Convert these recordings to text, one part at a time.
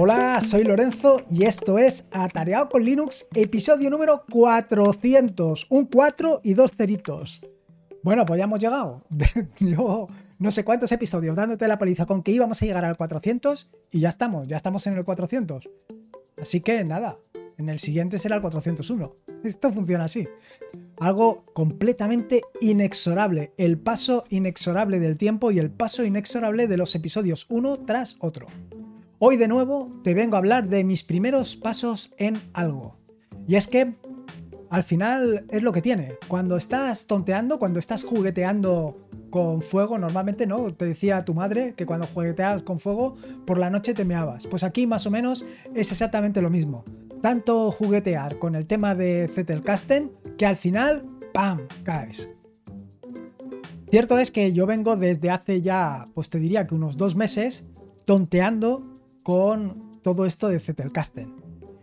Hola, soy Lorenzo y esto es Atareado con Linux, episodio número 400. Un 4 y dos ceritos. Bueno, pues ya hemos llegado. Yo no sé cuántos episodios dándote la paliza con que íbamos a llegar al 400 y ya estamos, ya estamos en el 400. Así que nada, en el siguiente será el 401. Esto funciona así. Algo completamente inexorable. El paso inexorable del tiempo y el paso inexorable de los episodios uno tras otro. Hoy de nuevo te vengo a hablar de mis primeros pasos en algo. Y es que al final es lo que tiene. Cuando estás tonteando, cuando estás jugueteando con fuego, normalmente no, te decía tu madre que cuando jugueteas con fuego por la noche te meabas. Pues aquí más o menos es exactamente lo mismo. Tanto juguetear con el tema de Zettelkasten que al final, ¡pam!, caes. Cierto es que yo vengo desde hace ya, pues te diría que unos dos meses, tonteando con todo esto de Zettelkasten.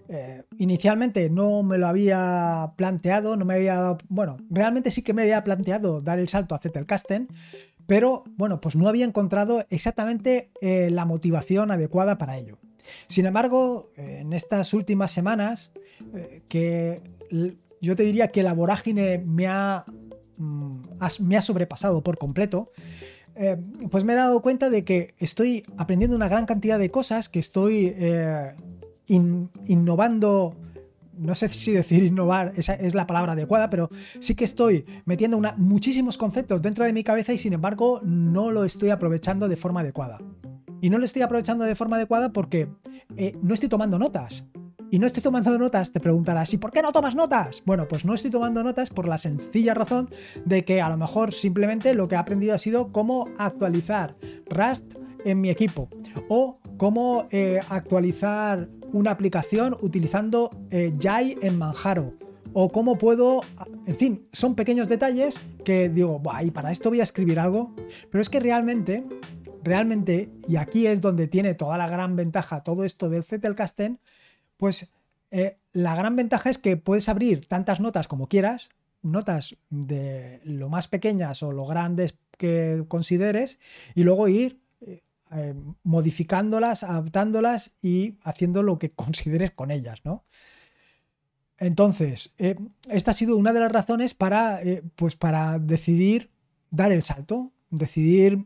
Eh, inicialmente no me lo había planteado, no me había dado, bueno, realmente sí que me había planteado dar el salto a Zettelkasten, pero bueno, pues no había encontrado exactamente eh, la motivación adecuada para ello. Sin embargo, eh, en estas últimas semanas, que yo te diría que la vorágine me ha, mm, me ha sobrepasado por completo, eh, pues me he dado cuenta de que estoy aprendiendo una gran cantidad de cosas, que estoy eh, innovando, no sé si decir innovar, esa es la palabra adecuada, pero sí que estoy metiendo muchísimos conceptos dentro de mi cabeza y sin embargo no lo estoy aprovechando de forma adecuada. Y no lo estoy aprovechando de forma adecuada porque eh, no estoy tomando notas y no estoy tomando notas, te preguntarás, ¿y por qué no tomas notas? Bueno, pues no estoy tomando notas por la sencilla razón de que a lo mejor simplemente lo que he aprendido ha sido cómo actualizar Rust en mi equipo o cómo eh, actualizar una aplicación utilizando eh, Jai en Manjaro o cómo puedo, en fin, son pequeños detalles que digo, y para esto voy a escribir algo, pero es que realmente, realmente, y aquí es donde tiene toda la gran ventaja todo esto del Zettelkasten, pues eh, la gran ventaja es que puedes abrir tantas notas como quieras, notas de lo más pequeñas o lo grandes que consideres, y luego ir eh, eh, modificándolas, adaptándolas y haciendo lo que consideres con ellas, ¿no? Entonces, esta ha sido una de las razones para, pues para decidir dar el salto, decidir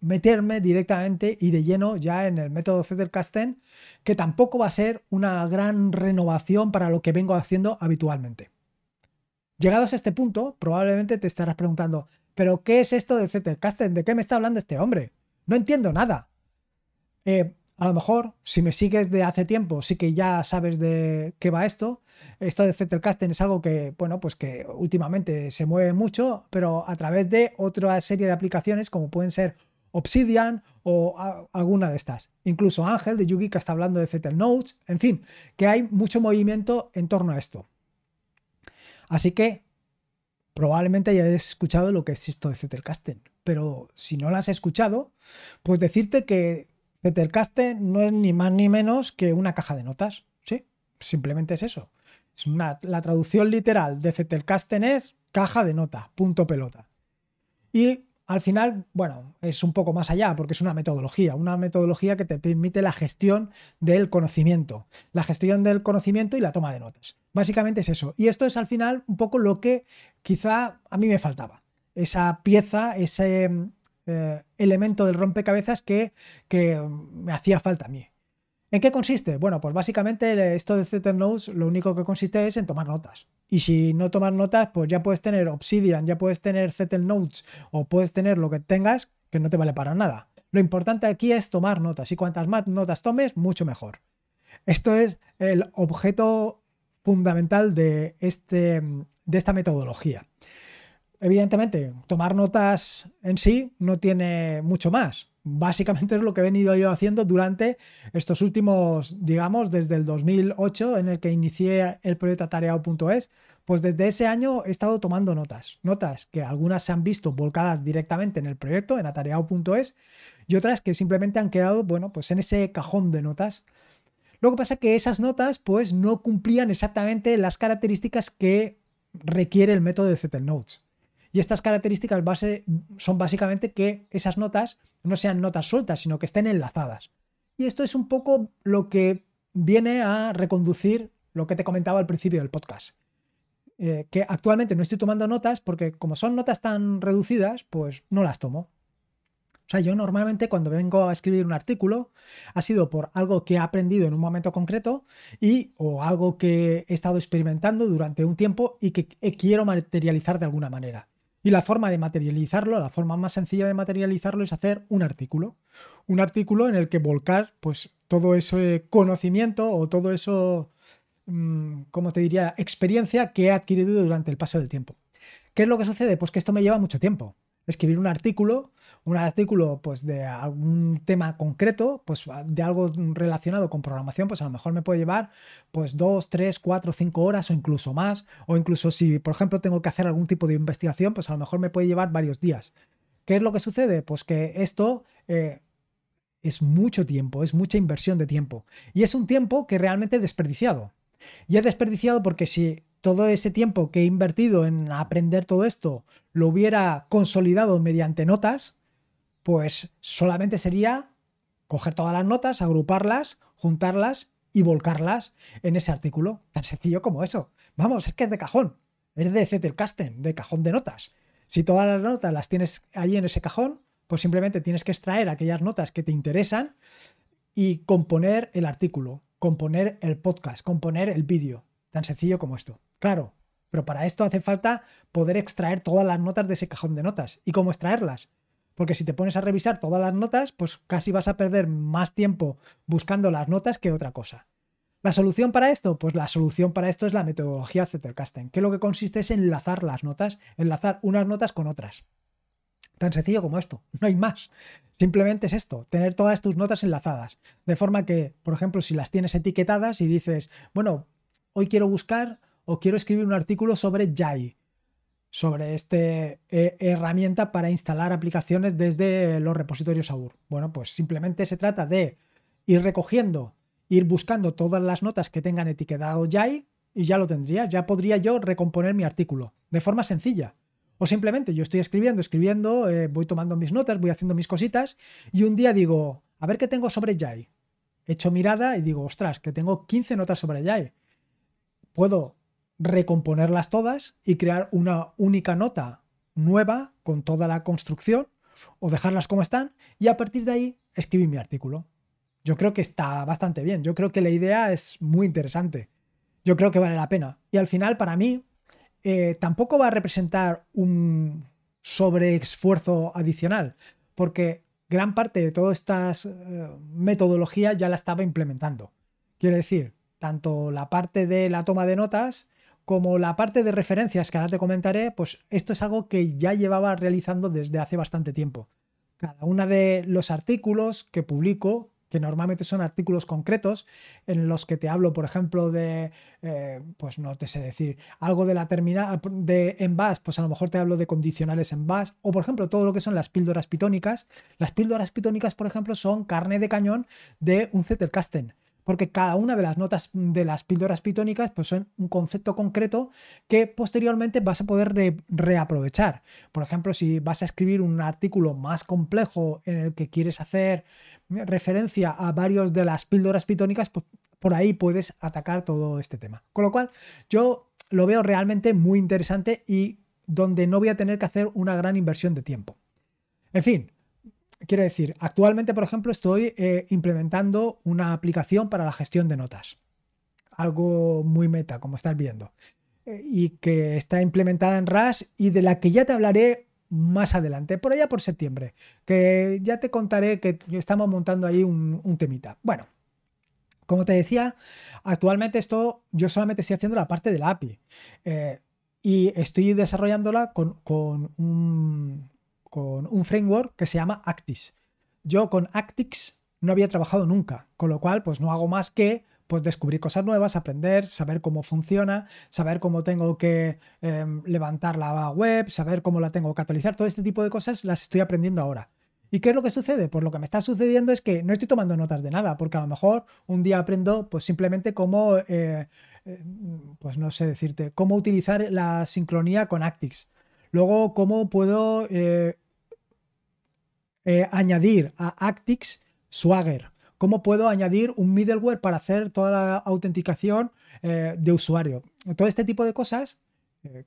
meterme directamente y de lleno ya en el método Zettelkasten, que tampoco va a ser una gran renovación para lo que vengo haciendo habitualmente. Llegados a este punto, probablemente te estarás preguntando, ¿pero qué es esto del Zettelkasten? ¿De qué me está hablando este hombre? No entiendo nada. Eh, a lo mejor, si me sigues de hace tiempo, sí que ya sabes de qué va esto. Esto de Zettelkasten es algo que, bueno, pues que últimamente se mueve mucho, pero a través de otra serie de aplicaciones, como pueden ser Obsidian o alguna de estas. Incluso Ángel de Yugi que está hablando de Zettel Notes. En fin, que hay mucho movimiento en torno a esto. Así que probablemente hayas escuchado lo que es esto de Zettelkasten. Pero si no lo has escuchado, pues decirte que Zettelkasten no es ni más ni menos que una caja de notas. ¿sí? Simplemente es eso. Es una, la traducción literal de Zettelkasten es caja de nota, punto pelota. Y al final, bueno, es un poco más allá porque es una metodología, una metodología que te permite la gestión del conocimiento, la gestión del conocimiento y la toma de notas. Básicamente es eso. Y esto es al final un poco lo que quizá a mí me faltaba. Esa pieza, ese eh, elemento del rompecabezas que, que me hacía falta a mí. ¿En qué consiste? Bueno, pues básicamente esto de Notes lo único que consiste es en tomar notas. Y si no tomas notas, pues ya puedes tener Obsidian, ya puedes tener Zettel Notes o puedes tener lo que tengas que no te vale para nada. Lo importante aquí es tomar notas y cuantas más notas tomes, mucho mejor. Esto es el objeto fundamental de, este, de esta metodología. Evidentemente, tomar notas en sí no tiene mucho más básicamente es lo que he venido yo haciendo durante estos últimos, digamos, desde el 2008 en el que inicié el proyecto atareado.es, pues desde ese año he estado tomando notas, notas que algunas se han visto volcadas directamente en el proyecto, en atareado.es, y otras que simplemente han quedado, bueno, pues en ese cajón de notas. Lo que pasa es que esas notas pues no cumplían exactamente las características que requiere el método de Zettel Notes. Y estas características base son básicamente que esas notas no sean notas sueltas, sino que estén enlazadas. Y esto es un poco lo que viene a reconducir lo que te comentaba al principio del podcast. Eh, que actualmente no estoy tomando notas porque como son notas tan reducidas, pues no las tomo. O sea, yo normalmente cuando vengo a escribir un artículo ha sido por algo que he aprendido en un momento concreto y o algo que he estado experimentando durante un tiempo y que quiero materializar de alguna manera. Y la forma de materializarlo, la forma más sencilla de materializarlo es hacer un artículo. Un artículo en el que volcar pues todo ese conocimiento o todo eso, mm, ¿cómo te diría?, experiencia que he adquirido durante el paso del tiempo. ¿Qué es lo que sucede? Pues que esto me lleva mucho tiempo escribir un artículo, un artículo pues de algún tema concreto, pues de algo relacionado con programación, pues a lo mejor me puede llevar pues dos, tres, cuatro, cinco horas o incluso más, o incluso si por ejemplo tengo que hacer algún tipo de investigación, pues a lo mejor me puede llevar varios días. ¿Qué es lo que sucede? Pues que esto eh, es mucho tiempo, es mucha inversión de tiempo y es un tiempo que realmente he desperdiciado. Y he desperdiciado porque si todo ese tiempo que he invertido en aprender todo esto lo hubiera consolidado mediante notas, pues solamente sería coger todas las notas, agruparlas, juntarlas y volcarlas en ese artículo. Tan sencillo como eso. Vamos, es que es de cajón. Es de Zettelkasten, de cajón de notas. Si todas las notas las tienes ahí en ese cajón, pues simplemente tienes que extraer aquellas notas que te interesan y componer el artículo, componer el podcast, componer el vídeo. Tan sencillo como esto. Claro, pero para esto hace falta poder extraer todas las notas de ese cajón de notas. ¿Y cómo extraerlas? Porque si te pones a revisar todas las notas, pues casi vas a perder más tiempo buscando las notas que otra cosa. ¿La solución para esto? Pues la solución para esto es la metodología Zettelkasten, que lo que consiste es enlazar las notas, enlazar unas notas con otras. Tan sencillo como esto, no hay más. Simplemente es esto, tener todas tus notas enlazadas. De forma que, por ejemplo, si las tienes etiquetadas y dices, bueno, hoy quiero buscar o quiero escribir un artículo sobre Jai, sobre esta eh, herramienta para instalar aplicaciones desde los repositorios AUR. Bueno, pues simplemente se trata de ir recogiendo, ir buscando todas las notas que tengan etiquetado Jai y ya lo tendría, ya podría yo recomponer mi artículo de forma sencilla. O simplemente yo estoy escribiendo, escribiendo, eh, voy tomando mis notas, voy haciendo mis cositas y un día digo, a ver qué tengo sobre Jai. Echo mirada y digo, ostras, que tengo 15 notas sobre Jai. Puedo recomponerlas todas y crear una única nota nueva con toda la construcción o dejarlas como están y a partir de ahí escribir mi artículo. Yo creo que está bastante bien, yo creo que la idea es muy interesante, yo creo que vale la pena y al final para mí eh, tampoco va a representar un sobreesfuerzo adicional porque gran parte de todas estas eh, metodologías ya la estaba implementando. Quiero decir, tanto la parte de la toma de notas como la parte de referencias que ahora te comentaré, pues esto es algo que ya llevaba realizando desde hace bastante tiempo. Cada uno de los artículos que publico, que normalmente son artículos concretos, en los que te hablo, por ejemplo, de, eh, pues no te sé decir, algo de la terminal de en pues a lo mejor te hablo de condicionales en bash, o por ejemplo, todo lo que son las píldoras pitónicas. Las píldoras pitónicas, por ejemplo, son carne de cañón de un Zettelkasten porque cada una de las notas de las píldoras pitónicas pues son un concepto concreto que posteriormente vas a poder reaprovechar. Por ejemplo, si vas a escribir un artículo más complejo en el que quieres hacer referencia a varios de las píldoras pitónicas, pues por ahí puedes atacar todo este tema. Con lo cual, yo lo veo realmente muy interesante y donde no voy a tener que hacer una gran inversión de tiempo. En fin, Quiero decir, actualmente, por ejemplo, estoy eh, implementando una aplicación para la gestión de notas. Algo muy meta, como estás viendo. Eh, y que está implementada en RAS y de la que ya te hablaré más adelante, por allá por septiembre. Que ya te contaré que estamos montando ahí un, temita. Bueno, como te decía, actualmente esto yo solamente estoy haciendo la parte de la API. Eh, y estoy desarrollándola con, con un, con un framework que se llama Actis. Yo con Actix no había trabajado nunca, con lo cual pues no hago más que pues descubrir cosas nuevas, aprender, saber cómo funciona, saber cómo tengo que em, levantar la web, saber cómo la tengo que actualizar, todo este tipo de cosas las estoy aprendiendo ahora. ¿Y qué es lo que sucede? Pues lo que me está sucediendo es que no estoy tomando notas de nada, porque a lo mejor un día aprendo pues simplemente cómo, eh, eh, pues no sé decirte, cómo utilizar la sincronía con Actix. Luego, cómo puedo eh, eh, añadir a Actix Swagger, cómo puedo añadir un middleware para hacer toda la autenticación eh, de usuario. Todo este tipo de cosas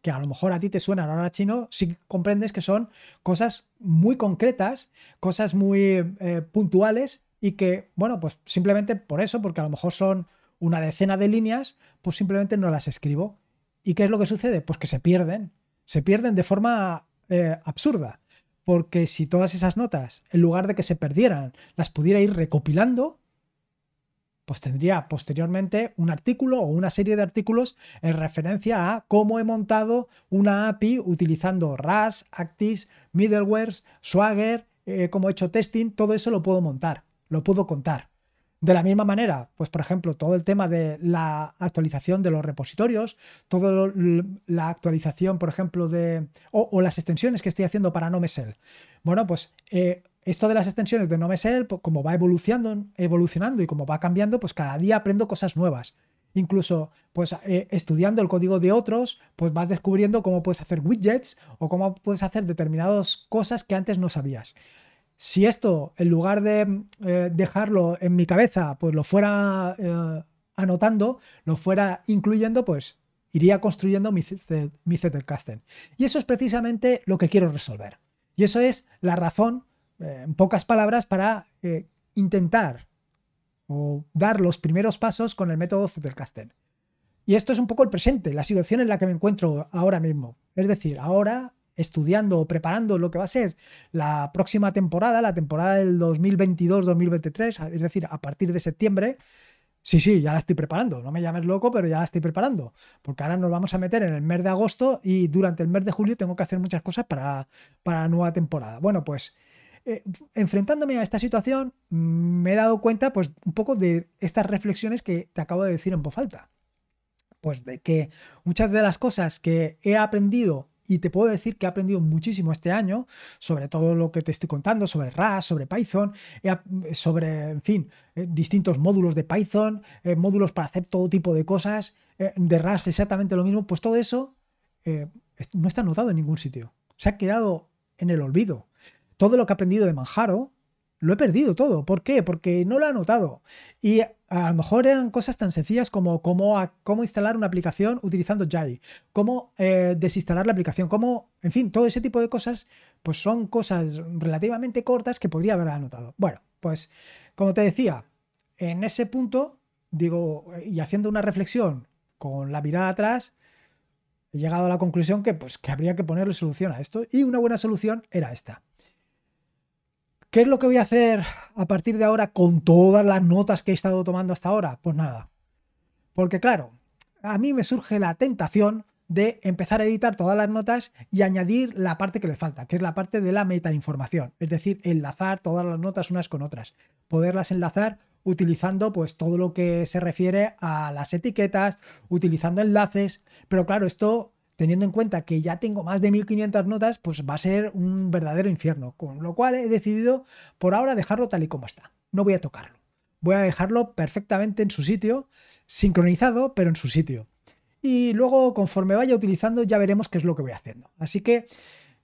que a lo mejor a ti te suenan ahora chino, sí comprendes que son cosas muy concretas, cosas muy puntuales y que, bueno, pues simplemente por eso, porque a lo mejor son una decena de líneas, pues simplemente no las escribo. ¿Y qué es lo que sucede? Pues que se pierden, se pierden de forma eh, absurda. Porque si todas esas notas, en lugar de que se perdieran, las pudiera ir recopilando, pues tendría posteriormente un artículo o una serie de artículos en referencia a cómo he montado una API utilizando RAS, Actis, middlewares, Swagger, eh, cómo he hecho testing, todo eso lo puedo montar, lo puedo contar. De la misma manera, pues por ejemplo, todo el tema de la actualización de los repositorios, toda la actualización, por ejemplo, de. O, las extensiones que estoy haciendo para NoMesel. Bueno, pues eh, esto de las extensiones de NoMesel, pues, como va evolucionando, evolucionando y como va cambiando, pues cada día aprendo cosas nuevas. Incluso, pues eh, estudiando el código de otros, pues vas descubriendo cómo puedes hacer widgets o cómo puedes hacer determinadas cosas que antes no sabías. Si esto, en lugar de eh, dejarlo en mi cabeza, pues lo fuera eh, anotando, lo fuera incluyendo, pues iría construyendo mi, Zettelkasten. Y eso es precisamente lo que quiero resolver. Y eso es la razón, eh, en pocas palabras, para intentar o dar los primeros pasos con el método Zettelkasten. Y esto es un poco el presente, la situación en la que me encuentro ahora mismo. Es decir, ahora estudiando o preparando lo que va a ser la próxima temporada, la temporada del 2022-2023, es decir, a partir de septiembre. Sí, sí, ya la estoy preparando. No me llames loco, pero ya la estoy preparando. Porque ahora nos vamos a meter en el mes de agosto y durante el mes de julio tengo que hacer muchas cosas para, para la nueva temporada. Bueno, pues eh, enfrentándome a esta situación, me he dado cuenta, pues, un poco de estas reflexiones que te acabo de decir en voz alta. Pues de que muchas de las cosas que he aprendido y te puedo decir que he aprendido muchísimo este año sobre todo lo que te estoy contando, sobre RAS, sobre Python, sobre, en fin, eh, distintos módulos de Python, eh, módulos para hacer todo tipo de cosas, eh, de RAS exactamente lo mismo, pues todo eso no está anotado en ningún sitio. Se ha quedado en el olvido. Todo lo que he aprendido de Manjaro, lo he perdido todo. ¿Por qué? Porque no lo he anotado. Y a lo mejor eran cosas tan sencillas como cómo, cómo instalar una aplicación utilizando Jai, cómo eh, desinstalar la aplicación, cómo, en fin, todo ese tipo de cosas, pues son cosas relativamente cortas que podría haber anotado. Bueno, pues como te decía, en ese punto, digo, y haciendo una reflexión con la mirada atrás, he llegado a la conclusión que, pues, que habría que ponerle solución a esto y una buena solución era esta. ¿Qué es lo que voy a hacer a partir de ahora con todas las notas que he estado tomando hasta ahora? Pues nada. Porque claro, a mí me surge la tentación de empezar a editar todas las notas y añadir la parte que le falta, que es la parte de la metainformación, es decir, enlazar todas las notas unas con otras, poderlas enlazar utilizando pues todo lo que se refiere a las etiquetas, utilizando enlaces, pero claro, esto teniendo en cuenta que ya tengo más de 1500 notas, pues va a ser un verdadero infierno. Con lo cual he decidido por ahora dejarlo tal y como está. No voy a tocarlo. Voy a dejarlo perfectamente en su sitio, sincronizado, pero en su sitio. Y luego, conforme vaya utilizando, ya veremos qué es lo que voy haciendo. Así que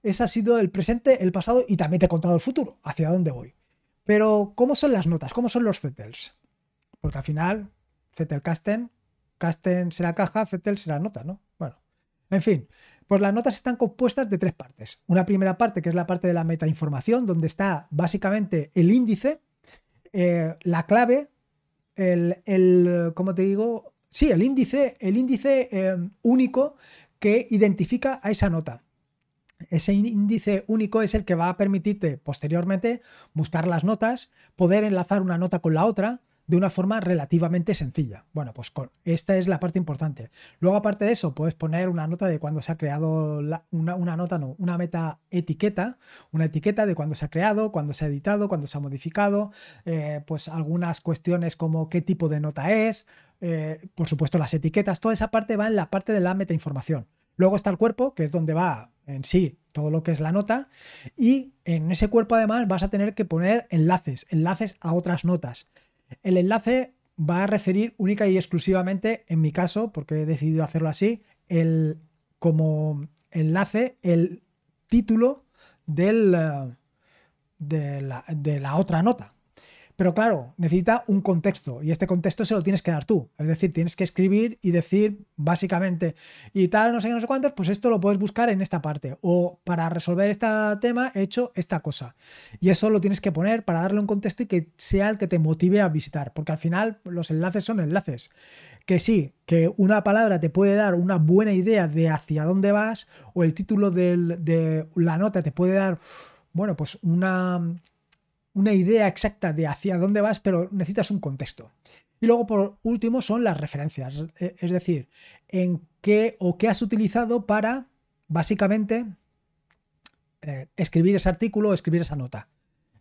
ese ha sido el presente, el pasado y también te he contado el futuro, hacia dónde voy. Pero, ¿cómo son las notas? ¿Cómo son los Zettels? Porque al final, Zettel Casten, Casten será caja, Zettel será nota, ¿no? Bueno, en fin, pues las notas están compuestas de tres partes. Una primera parte que es la parte de la metainformación, donde está básicamente el índice, eh, la clave, el, el, ¿cómo te digo? Sí, el índice, el índice eh, único que identifica a esa nota. Ese índice único es el que va a permitirte posteriormente buscar las notas, poder enlazar una nota con la otra, de una forma relativamente sencilla. Bueno, pues esta es la parte importante. Luego, aparte de eso, puedes poner una nota de cuando se ha creado una, nota, no, una meta etiqueta, una etiqueta de cuando se ha creado, cuando se ha editado, cuando se ha modificado, eh, pues algunas cuestiones como qué tipo de nota es, eh, por supuesto las etiquetas, toda esa parte va en la parte de la meta información. Luego está el cuerpo, que es donde va en sí todo lo que es la nota, y en ese cuerpo además vas a tener que poner enlaces, enlaces a otras notas. El enlace va a referir única y exclusivamente, en mi caso, porque he decidido hacerlo así, el, como enlace el título del, de, la, de la otra nota. Pero claro, necesita un contexto y este contexto se lo tienes que dar tú. Es decir, tienes que escribir y decir básicamente y tal, no sé qué, no sé cuántos, pues esto lo puedes buscar en esta parte. O para resolver este tema he hecho esta cosa. Y eso lo tienes que poner para darle un contexto y que sea el que te motive a visitar. Porque al final los enlaces son enlaces. Que sí, que una palabra te puede dar una buena idea de hacia dónde vas o el título de la nota te puede dar, bueno, pues una una idea exacta de hacia dónde vas, pero necesitas un contexto. Y luego, por último, son las referencias, e, es decir, en qué o qué has utilizado para, básicamente, eh, escribir ese artículo o escribir esa nota.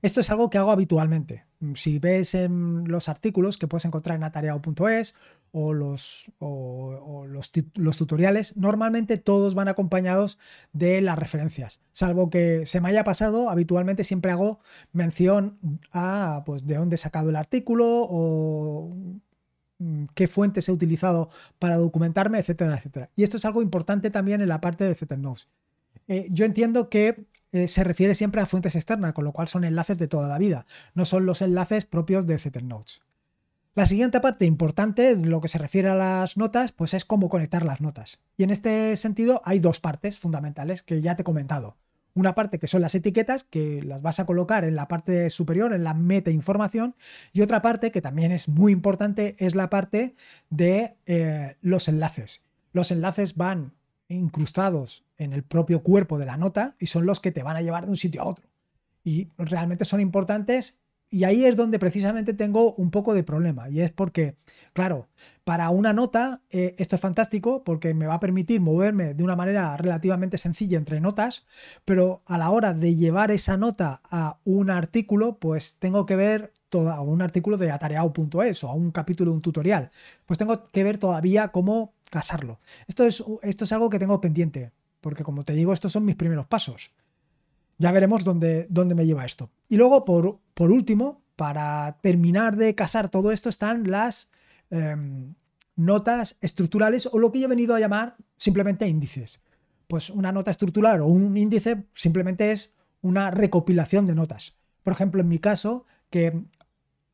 Esto es algo que hago habitualmente. Si ves en los artículos que puedes encontrar en atareado.es o, los, o, los, tutoriales, normalmente todos van acompañados de las referencias. Salvo que se me haya pasado, habitualmente siempre hago mención a pues, de dónde he sacado el artículo o mm, qué fuentes he utilizado para documentarme, etcétera, etcétera. Y esto es algo importante también en la parte de CTNotes. Eh, yo entiendo que eh, se refiere siempre a fuentes externas, con lo cual son enlaces de toda la vida, no son los enlaces propios de Notes. La siguiente parte importante, lo que se refiere a las notas, pues es cómo conectar las notas. Y en este sentido hay dos partes fundamentales que ya te he comentado. Una parte que son las etiquetas, que las vas a colocar en la parte superior, en la meta información, y otra parte que también es muy importante es la parte de eh, los enlaces. Los enlaces van incrustados en el propio cuerpo de la nota y son los que te van a llevar de un sitio a otro. Y realmente son importantes y ahí es donde precisamente tengo un poco de problema. Y es porque, claro, para una nota eh, esto es fantástico porque me va a permitir moverme de una manera relativamente sencilla entre notas, pero a la hora de llevar esa nota a un artículo, pues tengo que ver todo, un artículo de atareado.es o a un capítulo de un tutorial. Pues tengo que ver todavía cómo casarlo. Esto es, esto es algo que tengo pendiente, porque como te digo, estos son mis primeros pasos. Ya veremos dónde, dónde me lleva esto. Y luego, por, por, último, para terminar de casar todo esto, están las em, notas estructurales o lo que yo he venido a llamar simplemente índices. Pues una nota estructural o un índice simplemente es una recopilación de notas. Por ejemplo, en mi caso, que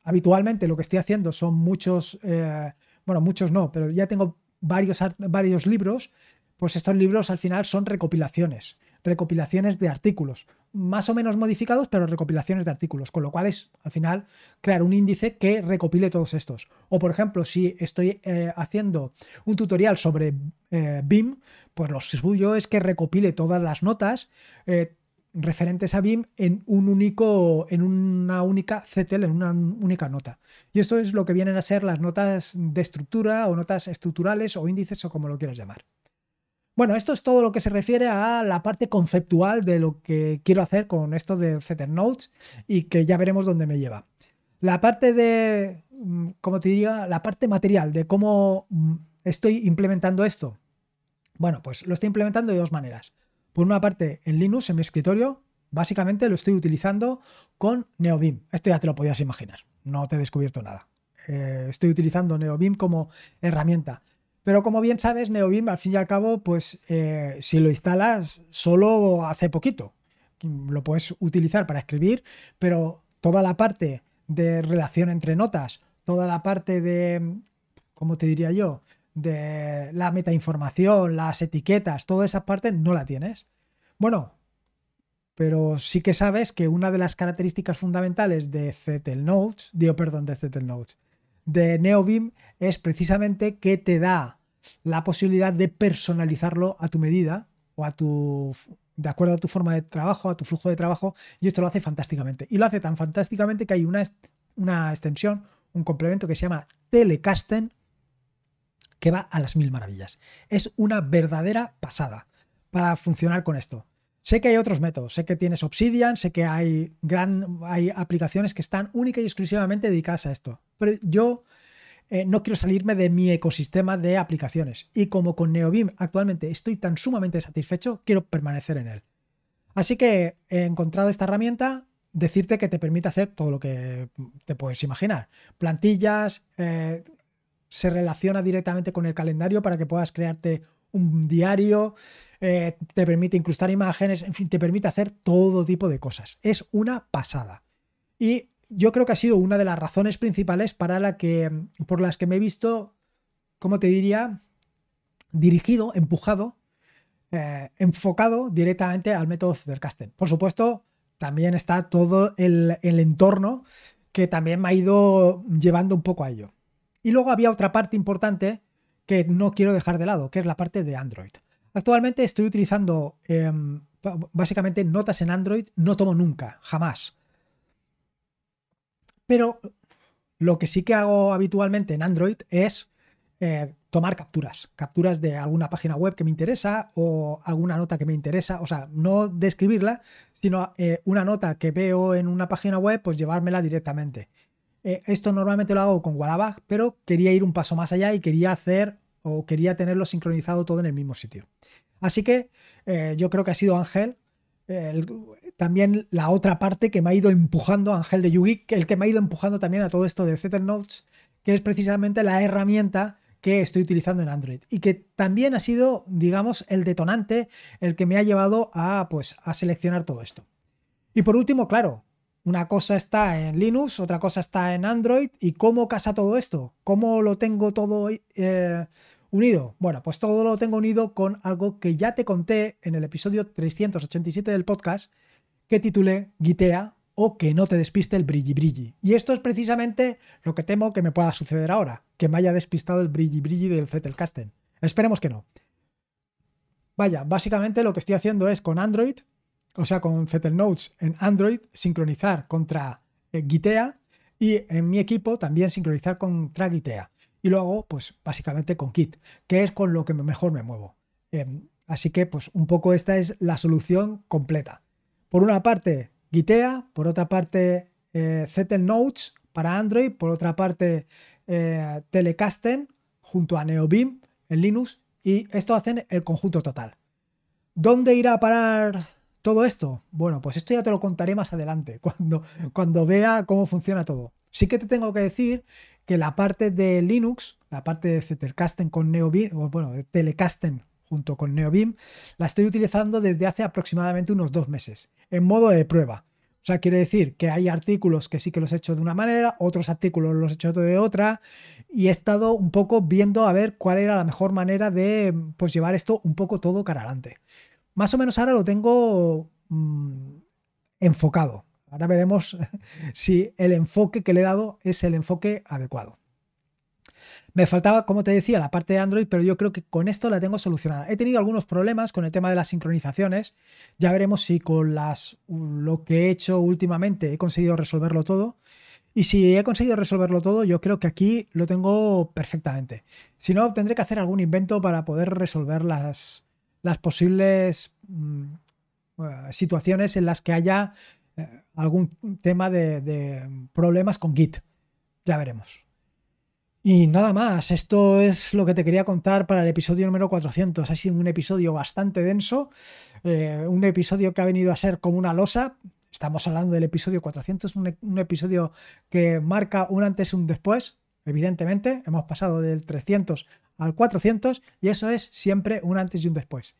habitualmente lo que estoy haciendo son muchos, eh, bueno, muchos no, pero ya tengo varios, varios libros, pues estos libros al final son recopilaciones, recopilaciones de artículos, más o menos modificados, pero recopilaciones de artículos, con lo cual es al final crear un índice que recopile todos estos. O por ejemplo, si estoy eh, haciendo un tutorial sobre eh, BIM, pues lo suyo es que recopile todas las notas, eh, referentes a BIM en un único, en una única CTL, en una única nota. Y esto es lo que vienen a ser las notas de estructura o notas estructurales o índices o como lo quieras llamar. Bueno, esto es todo lo que se refiere a la parte conceptual de lo que quiero hacer con esto de Notes y que ya veremos dónde me lleva. La parte de, mm, como te diría, la parte material de cómo mm, estoy implementando esto. Bueno, pues lo estoy implementando de dos maneras. Por una parte, en Linux, en mi escritorio, básicamente lo estoy utilizando con NeoBeam. Esto ya te lo podías imaginar, no te he descubierto nada. Eh, estoy utilizando NeoBeam como herramienta. Pero como bien sabes, NeoBeam al fin y al cabo, pues eh, si lo instalas solo hace poquito, lo puedes utilizar para escribir, pero toda la parte de relación entre notas, toda la parte de, ¿cómo te diría yo? de la metainformación, las etiquetas, toda esa parte no la tienes. Bueno, pero sí que sabes que una de las características fundamentales de Zettel Notes, digo perdón, de Zettel Notes, de NeoBeam es precisamente que te da la posibilidad de personalizarlo a tu medida o a tu de acuerdo a tu forma de trabajo, a tu flujo de trabajo, y esto lo hace fantásticamente. Y lo hace tan fantásticamente que hay una, una extensión, un complemento que se llama Telecasten, que va a las mil maravillas. Es una verdadera pasada para funcionar con esto. Sé que hay otros métodos, sé que tienes Obsidian, sé que hay, gran, hay aplicaciones que están única y exclusivamente dedicadas a esto, pero yo eh, no quiero salirme de mi ecosistema de aplicaciones y como con NeoBeam actualmente estoy tan sumamente satisfecho, quiero permanecer en él. Así que he encontrado esta herramienta, decirte que te permite hacer todo lo que te puedes imaginar. Plantillas, eh, se relaciona directamente con el calendario para que puedas crearte un diario, eh, te permite incrustar imágenes, en fin, te permite hacer todo tipo de cosas. Es una pasada. Y yo creo que ha sido una de las razones principales para la que, por las que me he visto, ¿cómo te diría? Dirigido, empujado, eh, enfocado directamente al método Zettelkasten. Por supuesto, también está todo el, el entorno que también me ha ido llevando un poco a ello. Y luego había otra parte importante que no quiero dejar de lado, que es la parte de Android. Actualmente estoy utilizando em, básicamente notas en Android, no tomo nunca, jamás. Pero lo que sí que hago habitualmente en Android es eh, tomar capturas, capturas de alguna página web que me interesa o alguna nota que me interesa, o sea, no describirla, sino eh, una nota que veo en una página web, pues llevármela directamente. Eh, esto normalmente lo hago con Wallabag, pero quería ir un paso más allá y quería hacer o quería tenerlo sincronizado todo en el mismo sitio. Así que yo creo que ha sido Ángel también la otra parte que me ha ido empujando, Ángel de Yugi, el que me ha ido empujando también a todo esto de Notes, que es precisamente la herramienta que estoy utilizando en Android y que también ha sido, digamos, el detonante, el que me ha llevado a, pues, a seleccionar todo esto. Y por último, claro, una cosa está en Linux, otra cosa está en Android y cómo casa todo esto, cómo lo tengo todo eh, unido. Bueno, pues todo lo tengo unido con algo que ya te conté en el episodio 387 del podcast que titulé Gitea o que no te despiste el brilli brilli. Y esto es precisamente lo que temo que me pueda suceder ahora, que me haya despistado el brilli brilli del Zettelkasten. Esperemos que no. Vaya, básicamente lo que estoy haciendo es con Android, o sea, con Zettel Notes en Android, sincronizar contra eh, Gitea y en mi equipo también sincronizar contra Gitea. Y lo hago, pues, básicamente con Kit, que es con lo que mejor me muevo. Em, así que, pues, un poco esta es la solución completa. Por una parte, Gitea, por otra parte eh, Notes para Android, por otra parte eh, Telecasten junto a NeoBeam en Linux y esto hacen el conjunto total. ¿Dónde irá a parar todo esto? Bueno, pues esto ya te lo contaré más adelante, cuando, cuando vea cómo funciona todo. Sí que te tengo que decir que la parte de Linux, la parte de Zettelkasten con NeoBeam, bueno, de Telecasten junto con NeoBeam, la estoy utilizando desde hace aproximadamente unos dos meses, en modo de prueba. O sea, quiere decir que hay artículos que sí que los he hecho de una manera, otros artículos los he hecho de otra, y he estado un poco viendo a ver cuál era la mejor manera de pues, llevar esto un poco todo cara adelante. Más o menos ahora lo tengo mm, enfocado. Ahora veremos si el enfoque que le he dado es el enfoque adecuado. Me faltaba, como te decía, la parte de Android, pero yo creo que con esto la tengo solucionada. He tenido algunos problemas con el tema de las sincronizaciones. Ya veremos si con las, lo que he hecho últimamente he conseguido resolverlo todo. Y si he conseguido resolverlo todo, yo creo que aquí lo tengo perfectamente. Si no, tendré que hacer algún invento para poder resolver las, las posibles mm, situaciones en las que haya eh, algún tema de problemas con Git. Ya veremos. Y nada más, esto es lo que te quería contar para el episodio número 400. Ha sido un episodio bastante denso, eh, un episodio que ha venido a ser como una losa. Estamos hablando del episodio 400, un, un episodio que marca un antes y un después. Evidentemente, hemos pasado del 300 al 400 y eso es siempre un antes y un después.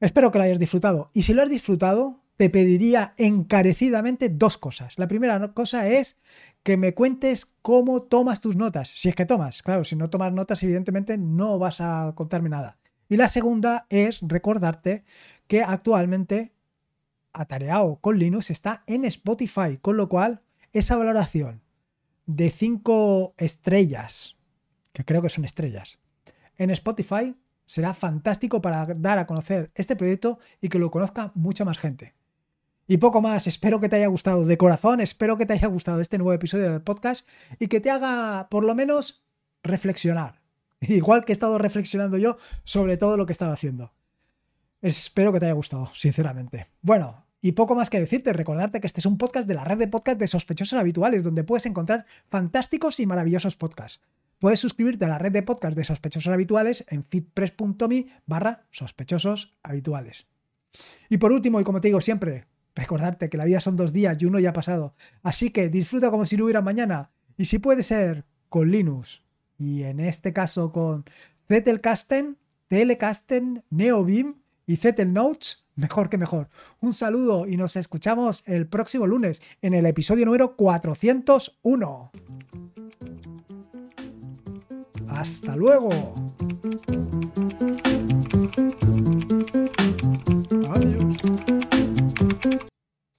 Espero que lo hayas disfrutado. Y si lo has disfrutado, te pediría encarecidamente dos cosas. La primera cosa es que me cuentes cómo tomas tus notas. Si es que tomas, claro, si no tomas notas, evidentemente no vas a contarme nada. Y la segunda es recordarte que actualmente Atareado con Linux está en Spotify, con lo cual esa valoración de 5 estrellas, que creo que son estrellas, en Spotify será fantástico para dar a conocer este proyecto y que lo conozca mucha más gente. Y poco más, espero que te haya gustado de corazón, espero que te haya gustado este nuevo episodio del podcast y que te haga por lo menos reflexionar, igual que he estado reflexionando yo sobre todo lo que he estado haciendo. Espero que te haya gustado, sinceramente. Bueno, y poco más que decirte, recordarte que este es un podcast de la red de podcast de sospechosos habituales, donde puedes encontrar fantásticos y maravillosos podcasts. Puedes suscribirte a la red de podcast de sospechosos habituales en fitpress.me barra sospechosos habituales. Y por último, y como te digo siempre, Recordarte que la vida son dos días y uno ya ha pasado. Así que disfruta como si no hubiera mañana. Y si puede ser con Linux y en este caso con Zettelkasten, Telecasten, NeoBeam y Zettel Notes, mejor que mejor. Un saludo y nos escuchamos el próximo lunes en el episodio número 401. Hasta luego.